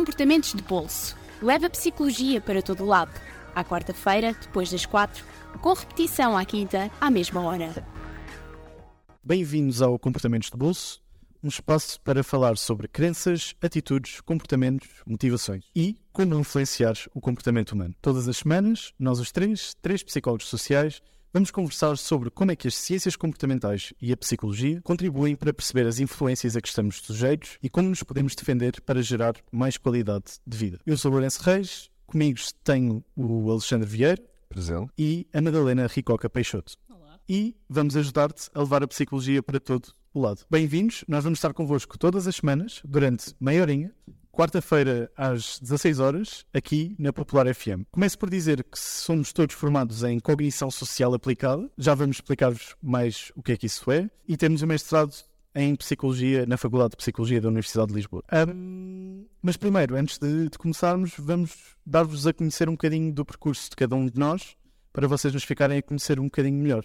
Comportamentos de Bolso. Leva psicologia para todo lado. À quarta-feira, depois das quatro, com repetição à quinta, à mesma hora. Bem-vindos ao Comportamentos de Bolso, um espaço para falar sobre crenças, atitudes, comportamentos, motivações e como influenciar o comportamento humano. Todas as semanas, nós os três, três psicólogos sociais, vamos conversar sobre como é que as ciências comportamentais e a psicologia contribuem para perceber as influências a que estamos sujeitos e como nos podemos defender para gerar mais qualidade de vida. Eu sou Lourenço Reis, comigo tenho o Alexandre Vieira Presente. e a Madalena Ricoca Peixoto. E vamos ajudar-te a levar a psicologia para todo o lado. Bem-vindos, nós vamos estar convosco todas as semanas, durante meia horinha, quarta-feira às 16 horas, aqui na Popular FM. Começo por dizer que somos todos formados em Cognição Social Aplicada, já vamos explicar-vos mais o que é que isso é, e temos o mestrado em Psicologia na Faculdade de Psicologia da Universidade de Lisboa. Ahm, mas primeiro, antes de, de começarmos, vamos dar-vos a conhecer um bocadinho do percurso de cada um de nós, para vocês nos ficarem a conhecer um bocadinho melhor.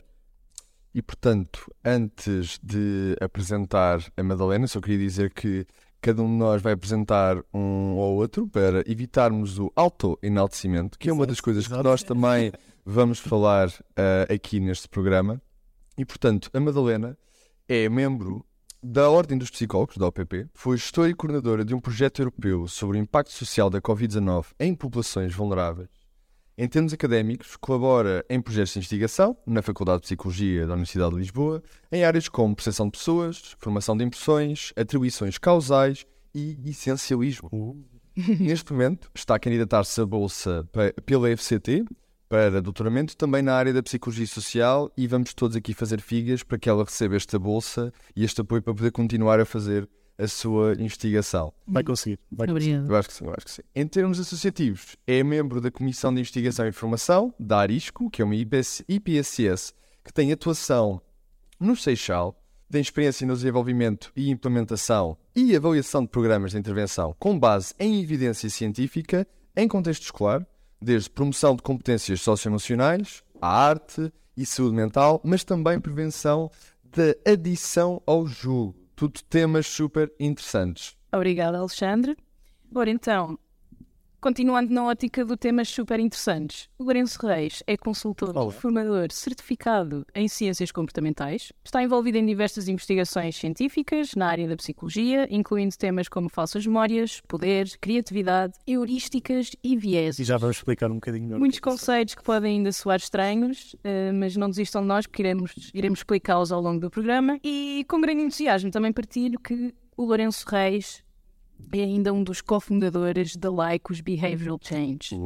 E portanto, antes de apresentar a Madalena, só queria dizer que cada um de nós vai apresentar um ao outro para evitarmos o auto-enaltecimento, que é uma das coisas que nós também vamos falar ah, aqui neste programa. E portanto, a Madalena é membro da Ordem dos Psicólogos, da OPP, foi gestora e coordenadora de um projeto europeu sobre o impacto social da Covid-19 em populações vulneráveis. Em termos académicos, colabora em projetos de investigação na Faculdade de Psicologia da Universidade de Lisboa, em áreas como percepção de pessoas, formação de impressões, atribuições causais e essencialismo. Neste momento, está a candidatar-se a bolsa pe- pela FCT para doutoramento também na área da psicologia social e vamos todos aqui fazer figas para que ela receba esta bolsa e este apoio para poder continuar a fazer a sua investigação. Vai conseguir. Vai Obrigada. Eu acho que sim, eu acho que sim. Em termos associativos, é membro da Comissão de Investigação e Informação, da Arisco, que é uma IPS IPSS que tem atuação no Seixal, tem experiência no desenvolvimento e implementação e avaliação de programas de intervenção com base em evidência científica em contexto escolar, desde promoção de competências socioemocionais, a arte e saúde mental, mas também prevenção da adição ao jogo. Tudo temas super interessantes. Obrigada, Alexandre. Ora então, continuando na ótica do temas super interessantes, o Lourenço Reis é consultor Olá. formador certificado em ciências comportamentais, está envolvido em diversas investigações científicas na área da psicologia, incluindo temas como falsas memórias, poder, criatividade, heurísticas e vieses. E já vamos explicar um bocadinho melhor. Muitos o que é conceitos que podem ainda soar estranhos, eh, mas não desistam de nós, porque iremos, iremos explicá-los ao longo do programa. E com grande entusiasmo também partilho que o Lourenço Reis é ainda um dos cofundadores da Laicos Behavioral Change,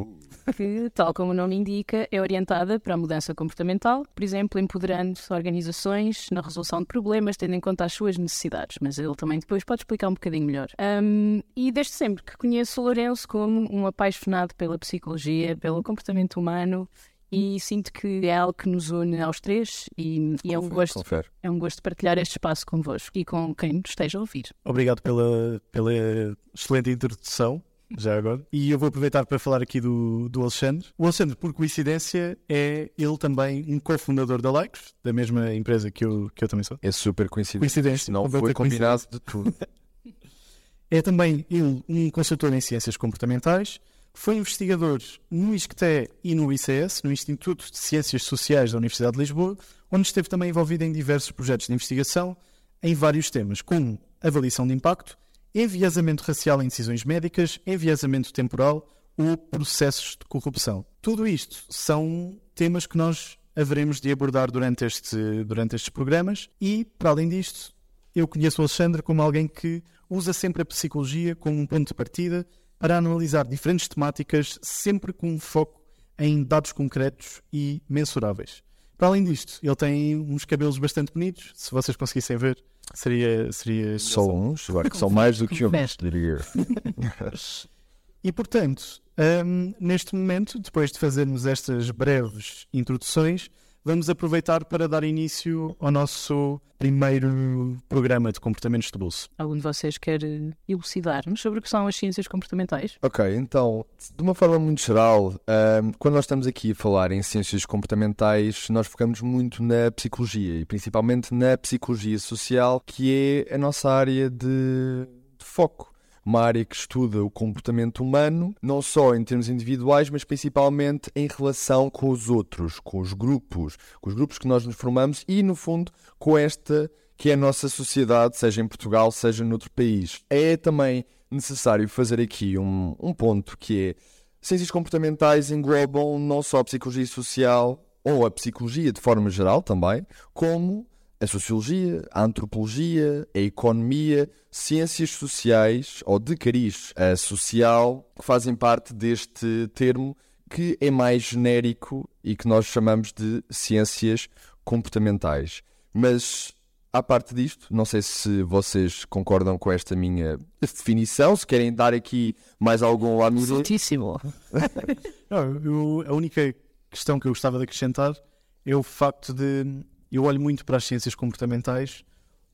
que, tal como o nome indica, é orientada para a mudança comportamental, por exemplo, empoderando organizações na resolução de problemas, tendo em conta as suas necessidades. Mas ele também depois pode explicar um bocadinho melhor. Ahm, e desde sempre que conheço o Lourenço como um apaixonado pela psicologia, pelo comportamento humano. E sinto que é algo que nos une aos três e, e é, um gosto, Confere. é um gosto partilhar este espaço convosco e com quem nos esteja a ouvir. Obrigado pela, pela excelente introdução, já agora. E eu vou aproveitar para falar aqui do, do Alexandre. O Alexandre, por coincidência, é ele também um cofundador da Likes, da mesma empresa que eu, que eu também sou. É super coincidente. Coincidência. Não foi combinado de tudo. É também ele um consultor em ciências comportamentais, foi investigador no ISCTE e no ICS, no Instituto de Ciências Sociais da Universidade de Lisboa, onde esteve também envolvido em diversos projetos de investigação em vários temas, como avaliação de impacto, enviesamento racial em decisões médicas, enviesamento temporal ou processos de corrupção. Tudo isto são temas que nós haveremos de abordar durante, este, durante estes programas e, para além disto, eu conheço o Alexandre como alguém que usa sempre a psicologia como um ponto de partida para analisar diferentes temáticas, sempre com um foco em dados concretos e mensuráveis. Para além disto, ele tem uns cabelos bastante bonitos. Se vocês conseguissem ver, seria. seria Só uns, acho que são mais do que uns, diria. E portanto, hum, neste momento, depois de fazermos estas breves introduções, vamos aproveitar para dar início ao nosso primeiro programa de comportamentos de bolso. Algum de vocês quer eh, elucidar-nos sobre o que são as ciências comportamentais? Ok, então, de uma forma muito geral, ahm, quando nós estamos aqui a falar em ciências comportamentais, nós focamos muito na psicologia e principalmente na psicologia social, que é a nossa área de, de foco. Uma área que estuda o comportamento humano, não só em termos individuais, mas principalmente em relação com os outros, com os grupos, com os grupos que nós nos formamos e, no fundo, com esta que é a nossa sociedade, seja em Portugal, seja noutro país. É também necessário fazer aqui um, um ponto que é ciências comportamentais englobam não só a psicologia social ou a psicologia de forma geral também, como a sociologia, a antropologia, a economia, ciências sociais ou de cariz a social, que fazem parte deste termo que é mais genérico e que nós chamamos de ciências comportamentais. Mas à parte disto, não sei se vocês concordam com esta minha definição, se querem dar aqui mais algum amigo. Certíssimo. Não, eu- a única questão que eu gostava de acrescentar é o facto de eu olho muito para as ciências comportamentais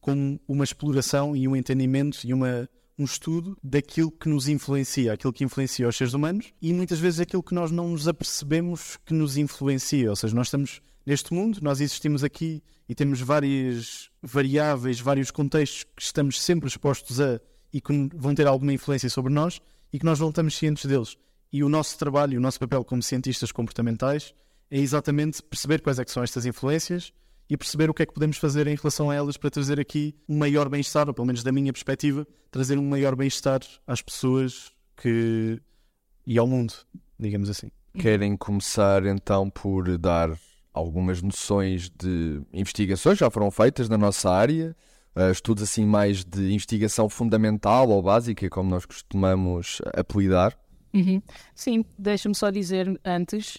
como uma exploração e um entendimento e uma, um estudo daquilo que nos influencia, aquilo que influencia os seres humanos e muitas vezes aquilo que nós não nos apercebemos que nos influencia. Ou seja, nós estamos neste mundo, nós existimos aqui e temos várias variáveis, vários contextos que estamos sempre expostos a e que vão ter alguma influência sobre nós e que nós não estamos cientes deles. E o nosso trabalho o nosso papel como cientistas comportamentais é exatamente perceber quais é são estas influências e perceber o que é que podemos fazer em relação a elas para trazer aqui um maior bem-estar, ou pelo menos da minha perspectiva, trazer um maior bem-estar às pessoas que... e ao mundo, digamos assim. Querem começar então por dar algumas noções de investigações já foram feitas na nossa área, eh, estudos assim mais de investigação fundamental ou básica, como nós costumamos apelidar. Uhum. Sim, deixa-me só dizer antes,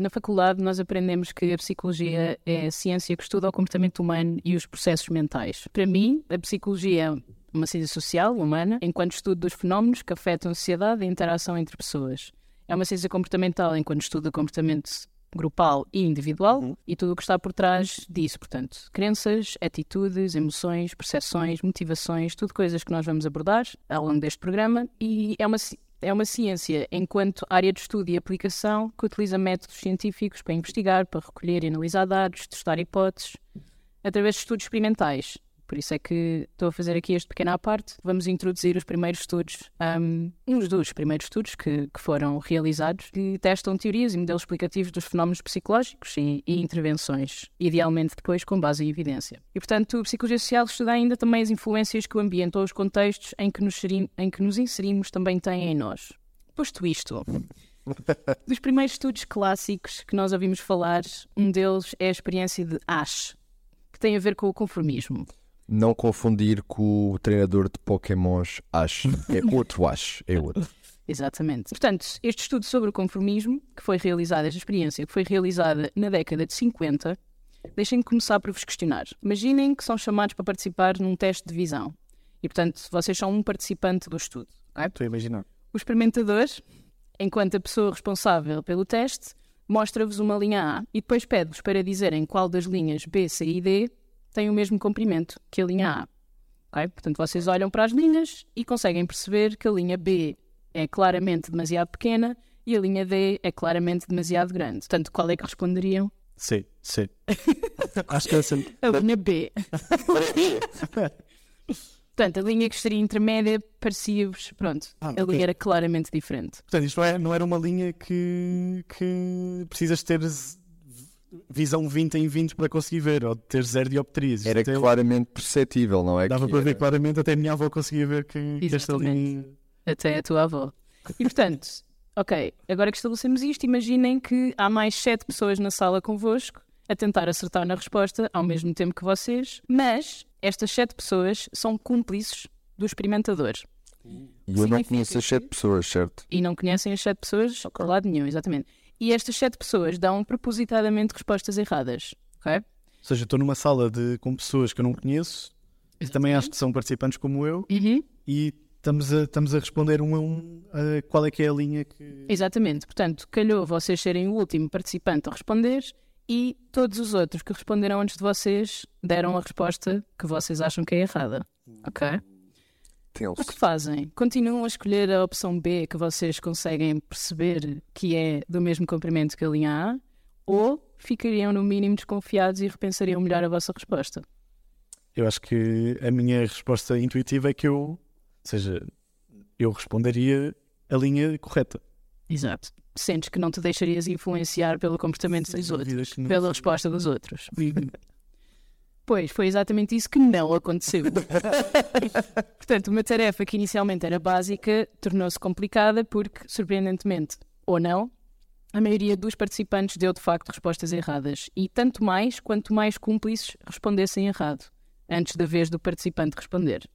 na faculdade nós aprendemos que a psicologia é a ciência que estuda o comportamento humano e os processos mentais. Para mim, a psicologia é uma ciência social, humana, enquanto estudo dos fenómenos que afetam a sociedade e a interação entre pessoas. É uma ciência comportamental enquanto estuda comportamento grupal e individual e tudo o que está por trás disso, portanto, crenças, atitudes, emoções, percepções, motivações, tudo coisas que nós vamos abordar ao longo deste programa e é uma é uma ciência enquanto área de estudo e aplicação que utiliza métodos científicos para investigar, para recolher e analisar dados, testar hipóteses, através de estudos experimentais. Por isso é que estou a fazer aqui este pequeno à parte. Vamos introduzir os primeiros estudos, um, uns dos primeiros estudos que, que foram realizados, que testam teorias e modelos explicativos dos fenómenos psicológicos e, e intervenções, idealmente depois com base em evidência. E, portanto, a psicologia social estuda ainda também as influências que o ambiente ou os contextos em que nos, em que nos inserimos também têm em nós. Posto isto, dos primeiros estudos clássicos que nós ouvimos falar, um deles é a experiência de Ash, que tem a ver com o conformismo. Não confundir com o treinador de Pokémons Ash. É outro Ash, é outro. Exatamente. Portanto, este estudo sobre o conformismo, que foi realizado, esta experiência que foi realizada na década de 50, deixem-me começar por vos questionar. Imaginem que são chamados para participar num teste de visão. E, portanto, vocês são um participante do estudo. ok? Estou a imaginar. O experimentador, enquanto a pessoa responsável pelo teste, mostra-vos uma linha A e depois pede-vos para dizerem qual das linhas B, C e D tem o mesmo comprimento que a linha A. ok? Portanto, vocês olham para as linhas e conseguem perceber que a linha B é claramente demasiado pequena e a linha D é claramente demasiado grande. Portanto, qual é que responderiam? Sim, sim. Acho que é assim. A linha B. Portanto, a linha que estaria intermédia parecia-vos, pronto, Ah, a linha era claramente diferente. Portanto, isto não, é, não era uma linha que, que precisas ter visão 20 em 20 para conseguir ver, ou ter zero dioptrias. Era até claramente perceptível, não é? Dava que para ver era- claramente, até a minha avó conseguia ver que, que esta linha. até a tua avó. E portanto, ok, agora que estabelecemos isto, imaginem que há mais sete pessoas na sala convosco a tentar acertar na resposta ao mesmo tempo que vocês, mas estas sete pessoas são cúmplices do experimentador E eu não conheço as que- sete pessoas, certo? e não conhecem as sete pessoas de lado nenhum, exatamente. E estas sete pessoas dão propositadamente respostas erradas, ok? Ou seja, estou numa sala de, com pessoas que eu não conheço, e também acho que são participantes como eu, Uhum. e estamos a, estamos a responder um a um a qual é que é a linha que. Exatamente, portanto, calhou vocês serem o último participante a responder e todos os outros que responderam antes de vocês deram a resposta que vocês acham que é errada. Ok? Tenso. O que fazem? Continuam a escolher a opção B que vocês conseguem perceber que é do mesmo comprimento que a linha A ou ficariam no mínimo desconfiados e repensariam melhor a vossa resposta? Eu acho que a minha resposta intuitiva é que eu, ou seja, eu responderia a linha correta. Exato. Sentes que não te deixarias influenciar pelo comportamento dos outros, pela resposta dos outros. Pois, foi exatamente isso que não aconteceu. Portanto, uma tarefa que inicialmente era básica tornou-se complicada porque, surpreendentemente ou não, a maioria dos participantes deu de facto respostas erradas. E tanto mais quanto mais cúmplices respondessem errado, antes da vez do participante responder.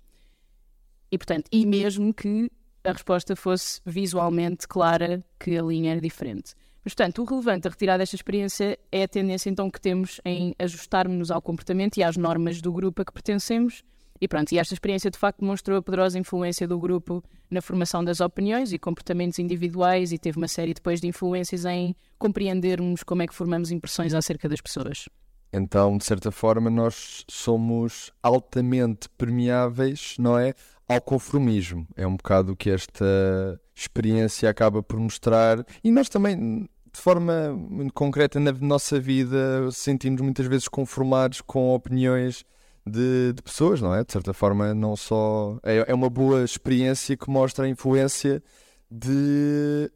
E, portanto, e mesmo que a resposta fosse visualmente clara que a linha era diferente. Portanto, o relevante a retirar desta experiência é a tendência então que temos em ajustarmos-nos ao comportamento e às normas do grupo a que pertencemos. E pronto, e esta experiência de facto demonstrou a poderosa influência do grupo na formação das opiniões e comportamentos individuais e teve uma série depois de influências em compreendermos como é que formamos impressões acerca das pessoas. Então, de certa forma, nós somos altamente permeáveis, não é? Ao conformismo. É um bocado o que esta experiência acaba por mostrar. E nós também, de forma muito concreta na nossa vida, sentimos muitas vezes conformados com opiniões de, de pessoas, não é? De certa forma, não só. É, é uma boa experiência que mostra a influência de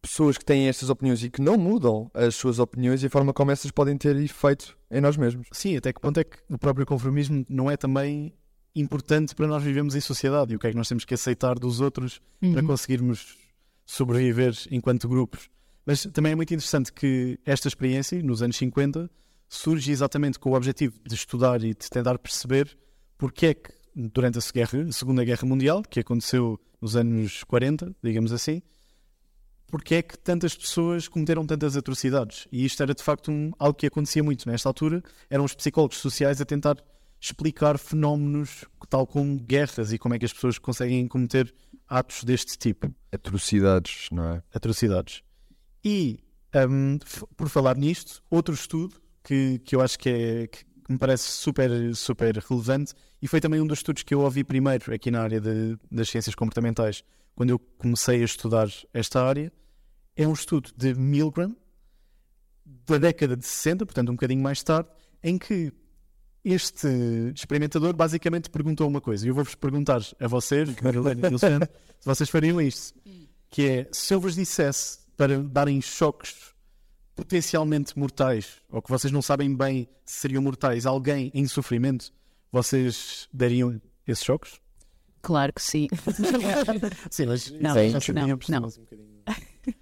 pessoas que têm estas opiniões e que não mudam as suas opiniões e a forma como essas podem ter efeito em nós mesmos. Sim, até que ponto é que o próprio conformismo não é também importante para nós vivermos em sociedade e o que é que nós temos que aceitar dos outros para conseguirmos sobreviver enquanto grupos. Mas também é muito interessante que esta experiência, nos anos 50, surge exatamente com o objetivo de estudar e de tentar perceber porque é que, durante a guerra- a Segunda Guerra Mundial, que aconteceu nos anos 40, digamos assim, porque é que tantas pessoas cometeram tantas atrocidades. E isto era de facto um- algo que acontecia muito nesta altura. Eram os psicólogos sociais a tentar explicar fenómenos tal como guerras e como é que as pessoas conseguem cometer atos deste tipo Atrocidades, não é? atrocidades. E, f- por falar nisto, outro estudo que, que eu acho que, é, que me parece super, super relevante e foi também um dos estudos que eu ouvi primeiro aqui na área de- das ciências comportamentais, quando eu comecei a estudar esta área, é um estudo de Milgram, da década de 60, portanto um bocadinho mais tarde, em que este experimentador basicamente perguntou uma coisa, e eu vou-vos perguntar a vocês, e se vocês fariam isto, que é, se eu vos dissesse para darem choques potencialmente mortais, ou que vocês não sabem bem se seriam mortais, alguém em sofrimento, vocês dariam esses choques? Claro que sim. Sim, mas Não, já não, não. um bocadinho-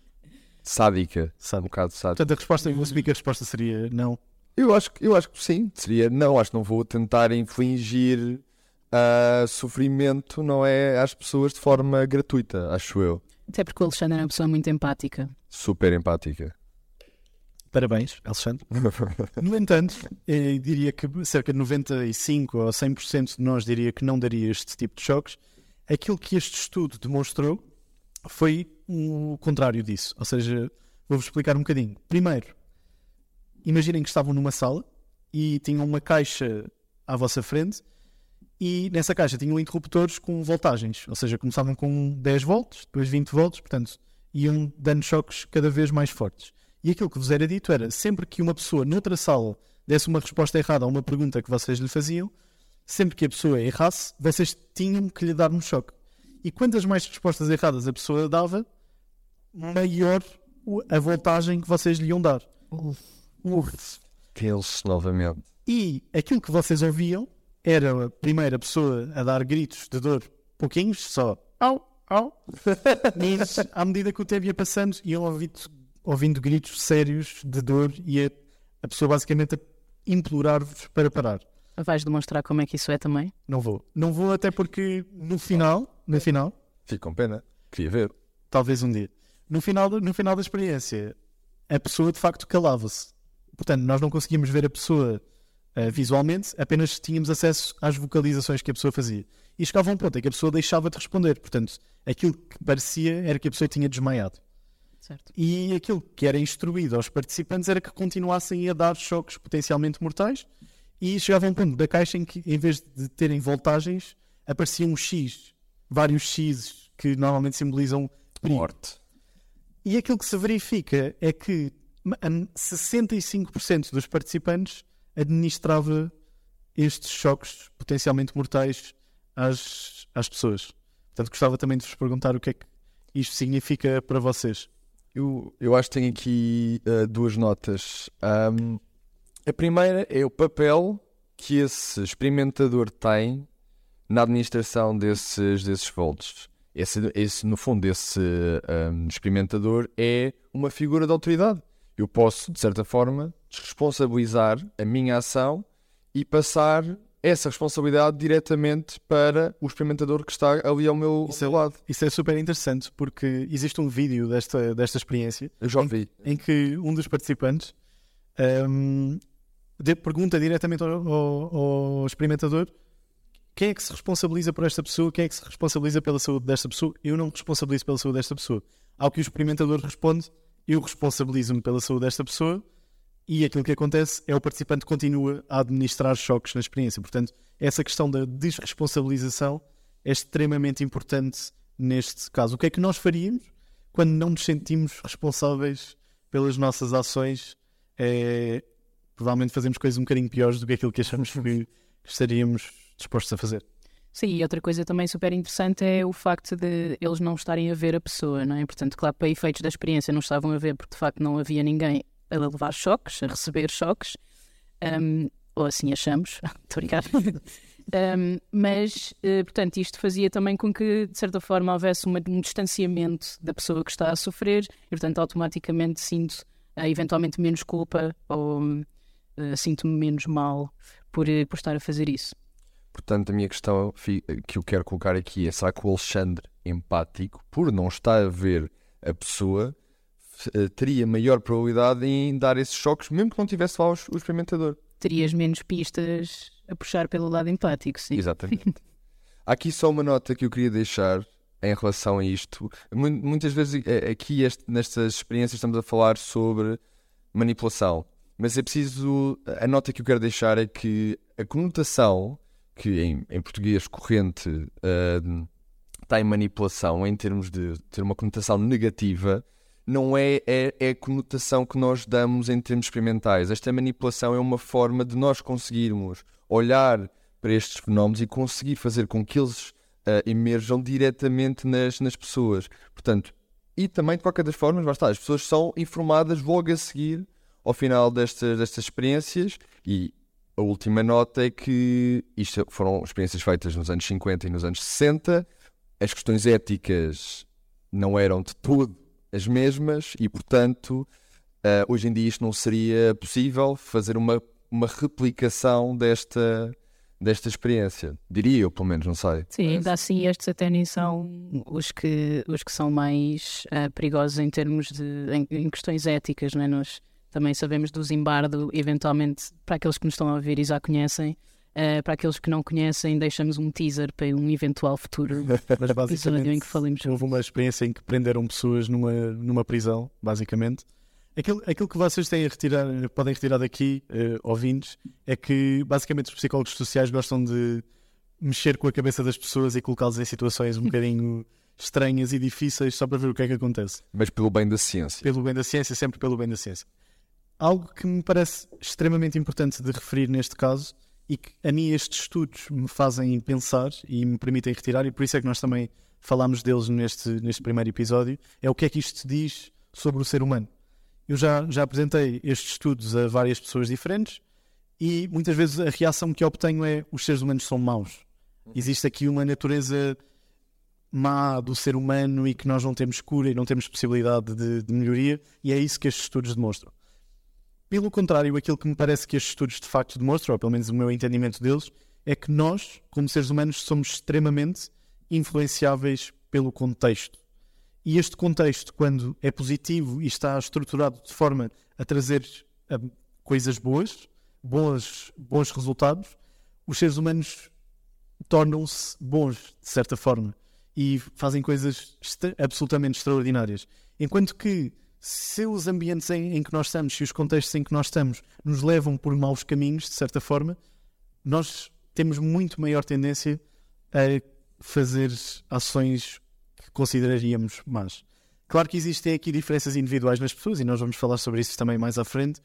Sádica. Sabe. Um bocado sádica. Portanto, a resposta, eu que a resposta seria não. Eu acho, que- eu acho que sim. Seria não. Acho que não vou tentar infligir ah, sofrimento, não é? Às pessoas de forma gratuita, acho eu. Até porque o Alexandre é uma pessoa muito empática. Super empática. Parabéns, Alexandre. No entanto, eu diria que cerca de 95 ou 100% de nós diria que não daria este tipo de choques. Aquilo que este estudo demonstrou foi o contrário disso. Ou seja, vou-vos explicar um bocadinho. Primeiro, imaginem que estavam numa sala e tinham uma caixa à vossa frente e nessa caixa tinham interruptores com voltagens. Ou seja, começavam com 10 volts, depois 20 volts, portanto, iam dando choques cada vez mais fortes. E aquilo que vos era dito era, sempre que uma pessoa noutra sala desse uma resposta errada a uma pergunta que vocês lhe faziam, sempre que a pessoa errasse, vocês tinham que lhe dar um choque. E quantas mais respostas erradas a pessoa dava, maior a voltagem que vocês lhe iam dar. Uf. Tenso novamente. E aquilo que vocês ouviam era a primeira pessoa a dar gritos de dor, pouquinhos, só au, au. Mas à medida que o tempo ia passando, iam ouvindo, ouvindo gritos sérios de dor e a, a pessoa basicamente a implorar-vos para parar. Vais demonstrar como é que isso é também? Não vou. Não vou até porque no final, no final, Fico com pena. Queria ver. talvez um dia, no final, no final da experiência, a pessoa de facto calava-se. Portanto, nós não conseguíamos ver a pessoa eh, visualmente, apenas tínhamos acesso às vocalizações que a pessoa fazia. E chegava a um ponto em que a pessoa deixava de responder. Portanto, aquilo que parecia era que a pessoa tinha desmaiado. Certo. E aquilo que era instruído aos participantes era que continuassem a dar choques potencialmente mortais. E chegava um ponto da caixa em que, em vez de terem voltagens, aparecia um X, vários X que normalmente simbolizam perigo. Morte. E aquilo que se verifica é que ma- hum, 65% dos participantes administrava estes choques potencialmente mortais às, às pessoas. Portanto, gostava também de vos perguntar o que é que isto significa para vocês. Eu, eu acho que tenho aqui uh, duas notas. Um, a primeira é o papel que esse experimentador tem na administração desses, desses volts. Esse, esse, no fundo, esse um, experimentador é uma figura de autoridade. Eu posso, de certa forma, desresponsabilizar a minha ação e passar essa responsabilidade diretamente para o experimentador que está ali ao meu Isso é- lado. Isso é super interessante porque existe um vídeo desta, desta experiência Eu já vi. em que um dos participantes de- pergunta diretamente ao, ao- ao experimentador quem é que se responsabiliza por esta pessoa, quem é que se responsabiliza pela saúde desta pessoa. Eu não me responsabilizo pela saúde desta pessoa. Ao que o experimentador responde, eu responsabilizo-me pela saúde desta pessoa e aquilo que acontece é o participante continua a administrar choques na experiência. Portanto, essa questão da desresponsabilização é extremamente importante neste caso. O que é que nós faríamos quando não nos sentimos responsáveis pelas nossas ações? É, provavelmente fazemos coisas um bocadinho piores do que aquilo que achamos que estaríamos dispostos a fazer. Sim, e outra coisa também super interessante é o facto de eles não estarem a ver a pessoa, não é? Portanto, claro, para efeitos da experiência não estavam a ver porque de facto não havia ninguém a levar choques, a receber choques, um, ou assim achamos, estou a brincar. Um, mas, eh, portanto, isto fazia também com que, de certa forma, houvesse uma- um distanciamento da pessoa que está a sofrer e, portanto, automaticamente sinto eh, eventualmente menos culpa ou eh, sinto-me menos mal por, por estar a fazer isso. Portanto, a minha questão que eu quero colocar aqui é: será que o Alexandre, empático, por não estar a ver a pessoa, teria maior probabilidade em dar esses choques, mesmo que não tivesse lá o experimentador? terias menos pistas a puxar pelo lado empático, sim. Exatamente. Há aqui só uma nota que eu queria deixar em relação a isto. Mu- Muitas vezes eh, aqui este- nestas experiências estamos a falar sobre manipulação, mas é preciso. A nota que eu quero deixar é que a conotação que em, em português corrente eh, está em manipulação em termos de ter uma conotação negativa não é, é, é a conotação que nós damos em termos experimentais. Esta manipulação é uma forma de nós conseguirmos olhar para estes fenómenos e conseguir fazer com que eles ah, emerjam diretamente nas, nas pessoas. Portanto, e também de qualquer das formas, basta, as pessoas são informadas logo a seguir ao final destas, destas experiências e a última nota é que isto foram experiências feitas nos anos 50 e nos anos 60, as questões éticas não eram de todo as mesmas e, portanto, ah, hoje em dia isto não seria possível fazer uma, uma replicação desta, desta experiência. Diria eu, pelo menos, não sei. Sim, ainda assim estes até nem são os que, os que são mais ah, perigosos em termos de em, em questões éticas, não é? Nós também sabemos do Zimbardo, eventualmente, para aqueles que nos estão a ouvir e já conhecem, ah, para aqueles que não conhecem, deixamos um teaser para um eventual futuro Mas episódio em basicamente que falemos sobre houve uma experiência em que prenderam pessoas numa, numa prisão, basicamente. Aquilo, aquilo que vocês têm a retirar, podem retirar daqui, eh, ouvintes, é que basicamente os psicólogos sociais gostam de mexer com a cabeça das pessoas e colocá-los em situações um bocadinho estranhas e difíceis só para ver o que é que acontece. Mas pelo bem da ciência. Pelo bem da ciência, sempre pelo bem da ciência. Algo que me parece extremamente importante de referir neste caso e que a mim estes estudos me fazem pensar e me permitem retirar, e por isso é que nós também falámos deles neste, neste primeiro episódio, é o que é que isto diz sobre o ser humano. Eu já, já apresentei estes estudos a várias pessoas diferentes e muitas vezes a reação que obtenho é os seres humanos são maus. Existe aqui uma natureza má do ser humano e que nós não temos cura e não temos possibilidade de, de melhoria, e é isso que estes estudos demonstram. Pelo contrário, aquilo que me parece que estes estudos de facto demonstram, ou pelo menos o meu entendimento deles, é que nós, como seres humanos, somos extremamente influenciáveis pelo contexto. E este contexto, quando é positivo e está estruturado de forma a trazer coisas boas, bons, bons resultados, os seres humanos tornam-se bons, de certa forma, e fazem coisas absolutamente extraordinárias. Enquanto que, se os ambientes em, em que nós estamos, se os contextos em que nós estamos, nos levam por maus caminhos, de certa forma, nós temos muito maior tendência a fazer ações que consideraríamos más. Claro que existem aqui diferenças individuais nas pessoas, e nós vamos falar sobre isso também mais à frente,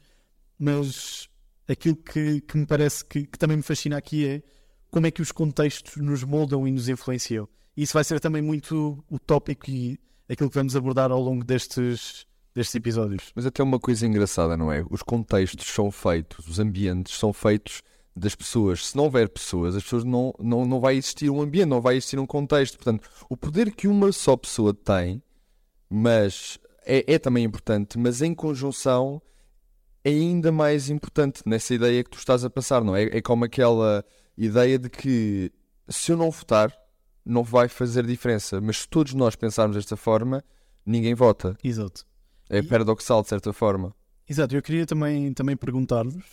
mas aquilo que, que me parece que, que também me fascina aqui é como é que os contextos nos moldam e nos influenciam. Isso vai ser também muito o tópico e aquilo que vamos abordar ao longo destes, destes episódios. Mas até uma coisa engraçada, não é? Os contextos são feitos, os ambientes são feitos das pessoas. Se não houver pessoas, as pessoas não, não, não vai existir um ambiente, não vai existir um contexto. Portanto, o poder que uma só pessoa tem, mas é, é também importante, mas em conjunção é ainda mais importante nessa ideia que tu estás a passar, não é? É como aquela ideia de que se eu não votar, não vai fazer diferença, mas se todos nós pensarmos desta forma, ninguém vota. Exato. É paradoxal de certa forma. Exato, eu queria também, também perguntar-vos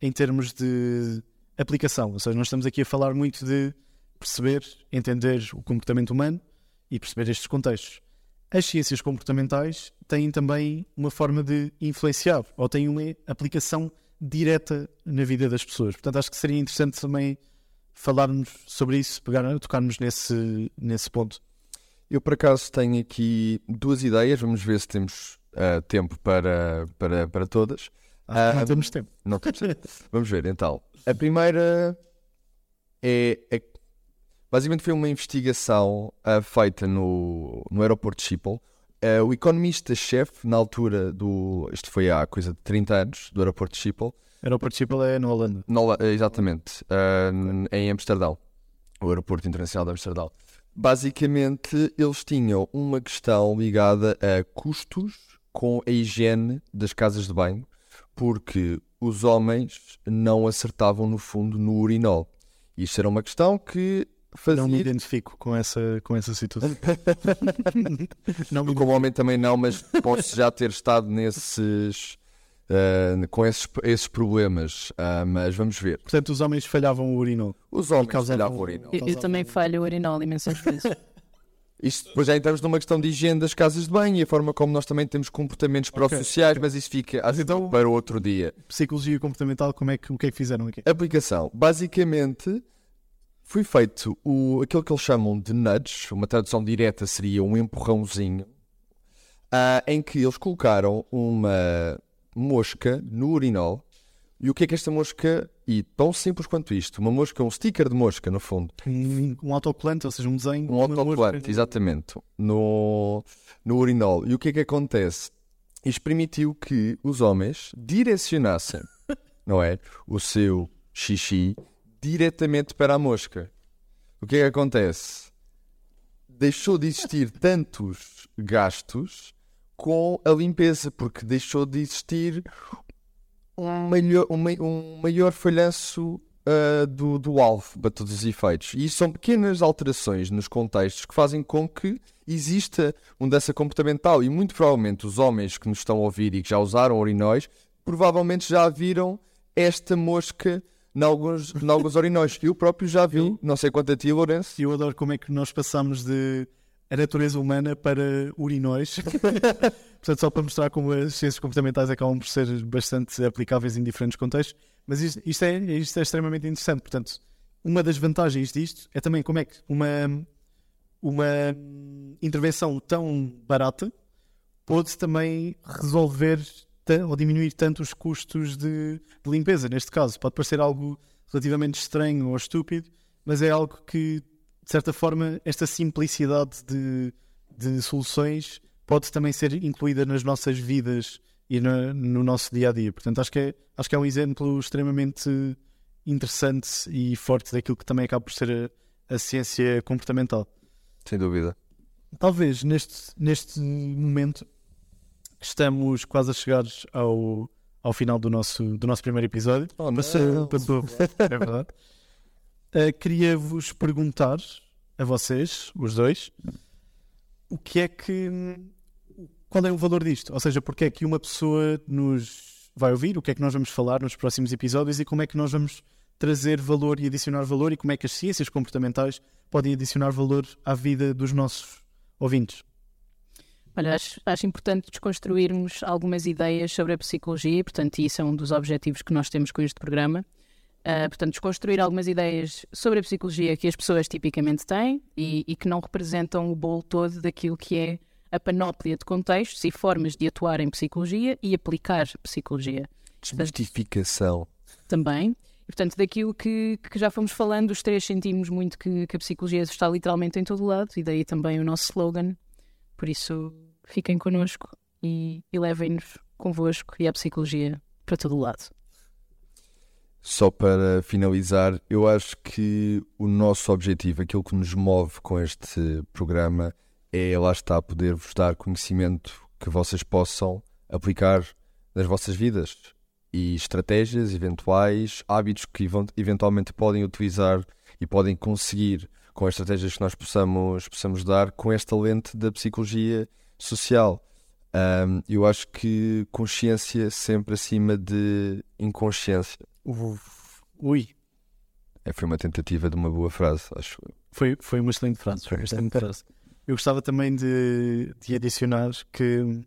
em termos de aplicação, ou seja, nós estamos aqui a falar muito de perceber, entender o comportamento humano e perceber estes contextos. As ciências comportamentais têm também uma forma de influenciar ou têm uma aplicação direta na vida das pessoas. Portanto, acho que seria interessante também falarmos sobre isso, pegar, tocarmos nesse, nesse ponto. Eu, por acaso, tenho aqui duas ideias. Vamos ver se temos uh, tempo para, para, para todas. Ah, não temos tempo. Não temos tempo. Vamos ver, então. A primeira é, é basicamente foi uma investigação uh, feita no, no aeroporto de Schiphol. Uh, o economista-chefe, na altura do. Isto foi há coisa de 30 anos, do aeroporto de Schiphol. O aeroporto de Schiphol é na Holanda. No, exatamente, uh, em Amsterdão. O aeroporto internacional de Amsterdão. Basicamente, eles tinham uma questão ligada a custos com a higiene das casas de banho porque os homens não acertavam no fundo no urinol. Isto era uma questão que fazia... Não me identifico com essa, com essa situação. não me... Como homem também não, mas posso já ter estado nesses... Uh, com esses, esses problemas, uh, mas vamos ver. Portanto, os homens falhavam o urinol. Os homens falhavam o urinol. Eu, eu também falho o urinol imensas vezes. Isto depois já entramos numa questão de higiene das casas de banho e a forma como nós também temos comportamentos pró-sociais, okay. mas isso fica assim, então, para outro dia. Psicologia comportamental, como é que, o que é que fizeram aqui? Aplicação. Basicamente, foi feito o, aquilo que eles chamam de nudge, uma tradução direta seria um empurrãozinho, uh, em que eles colocaram uma mosca no urinol e o que é que esta mosca, e tão simples quanto isto, uma mosca, um sticker de mosca, no fundo. Um, um autocolante, ou seja, um desenho. Um autocolante, exatamente, no, no urinol. E o que é que acontece? Isto permitiu que os homens direcionassem, não é? O seu xixi diretamente para a mosca. O que é que acontece? Deixou de existir tantos gastos com a limpeza, porque deixou de existir um maior, um, maior falhanço uh, do, do alvo para todos os efeitos. E são pequenas alterações nos contextos que fazem com que exista mudança comportamental. E muito provavelmente os homens que nos estão a ouvir e que já usaram urinóis, provavelmente já viram esta mosca em alguns, em alguns urinóis. Eu próprio já vi, não sei quanto a ti, Lourenço. Eu adoro como é que nós passamos de a natureza humana para urinóis. Portanto, só para mostrar como as ciências comportamentais acabam por ser bastante aplicáveis em diferentes contextos. Mas isto, isto, é, isto é extremamente interessante. Portanto, uma das vantagens disto é também como é que uma, uma intervenção tão barata pode também resolver ou diminuir tanto os custos de, de limpeza. Neste caso, pode parecer algo relativamente estranho ou estúpido, mas é algo que de certa forma, esta simplicidade de, de soluções pode também ser incluída nas nossas vidas e no, no, nosso dia a dia. Portanto, acho que, é, acho que é um exemplo extremamente interessante e forte daquilo que também acaba por ser a, a ciência comportamental. Sem dúvida. Talvez neste, neste momento estamos quase a chegar ao, ao final do nosso, do nosso primeiro episódio. Oh, Mas, é verdade. Uh, Queria-vos perguntar a vocês, os dois, o que é que. Qual é o valor disto? Ou seja, porque é que uma pessoa nos vai ouvir, o que é que nós vamos falar nos próximos episódios e como é que nós vamos trazer valor e adicionar valor e como é que as ciências comportamentais podem adicionar valor à vida dos nossos ouvintes. Olha, acho, acho importante desconstruirmos algumas ideias sobre a psicologia, portanto, isso é um dos objetivos que nós temos com este programa. Uh, portanto, desconstruir algumas ideias sobre a psicologia que as pessoas tipicamente têm e, e, que não representam o bolo todo daquilo que é a panóplia de contextos e formas de atuar em psicologia e aplicar psicologia. Desmistificação. Também. Portanto, daquilo que, que já fomos falando, os três sentimos muito que, que a psicologia está literalmente em todo lado e daí também o nosso slogan. Por isso, fiquem connosco e, e levem-nos convosco e a psicologia para todo lado. Só para finalizar, eu acho que o nosso objetivo, aquilo que nos move com este programa, é lá está poder-vos dar conhecimento que vocês possam aplicar nas vossas vidas e estratégias eventuais, hábitos que eventualmente podem utilizar e podem conseguir com as estratégias que nós possamos, possamos dar com esta lente da psicologia social. Um, eu acho que consciência sempre acima de inconsciência. Ui. É, foi uma tentativa de uma boa frase, acho. Foi, foi uma excelente frase. Foi uma excelente frase. Eu gostava também de, de adicionar que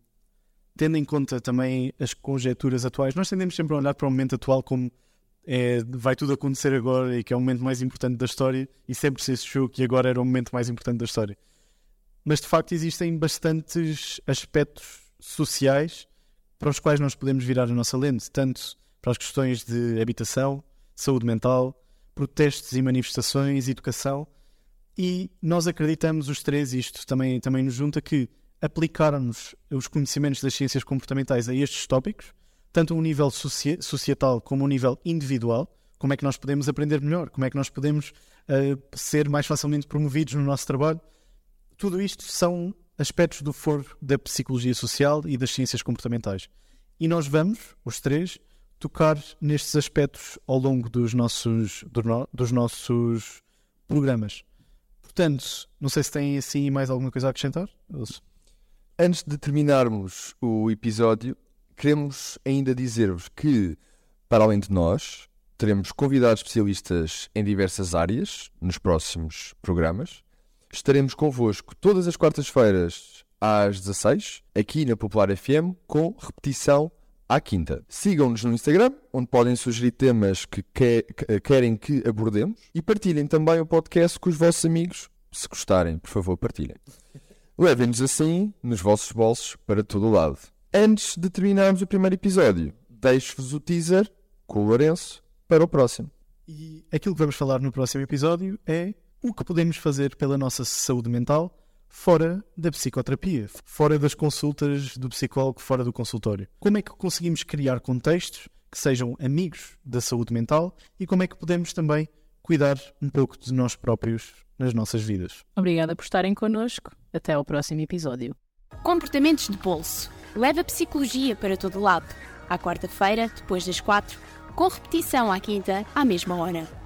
tendo em conta também as conjecturas atuais, nós tendemos sempre a olhar para o momento atual como é, vai tudo acontecer agora e que é o momento mais importante da história e sempre se achou que agora era o momento mais importante da história. Mas de facto existem bastantes aspectos sociais para os quais nós podemos virar a nossa lente, tanto para as questões de habitação, saúde mental, protestos e manifestações, educação. E nós acreditamos os três, isto também, também nos junta, que aplicarmos os conhecimentos das ciências comportamentais a estes tópicos, tanto a um nível societal como a um nível individual, como é que nós podemos aprender melhor, como é que nós podemos uh, ser mais facilmente promovidos no nosso trabalho. Tudo isto são aspectos do foro da psicologia social e das ciências comportamentais. E nós vamos, os três, tocar nestes aspectos ao longo dos nossos, do no, dos nossos programas. Portanto, não sei se têm assim mais alguma coisa a acrescentar. Antes de terminarmos o episódio, queremos ainda dizer-vos que, para além de nós, teremos convidados especialistas em diversas áreas nos próximos programas. Estaremos convosco todas as quartas-feiras às 16, aqui na Popular FM, com repetição à quinta. Sigam-nos no Instagram, onde podem sugerir temas que querem que abordemos e partilhem também o podcast com os vossos amigos. Se gostarem, por favor, partilhem. Levem-nos assim nos vossos bolsos para todo o lado. Antes de terminarmos o primeiro episódio, deixo-vos o teaser com o Lourenço para o próximo. E aquilo que vamos falar no próximo episódio é o que podemos fazer pela nossa saúde mental fora da psicoterapia, fora das consultas do psicólogo, fora do consultório. Como é que conseguimos criar contextos que sejam amigos da saúde mental e como é que podemos também cuidar um pouco de nós próprios nas nossas vidas. Obrigada por estarem connosco. Até ao próximo episódio. Comportamentos de bolso. Leva a psicologia para todo lado. À quarta-feira, depois das quatro, com repetição à quinta, à mesma hora.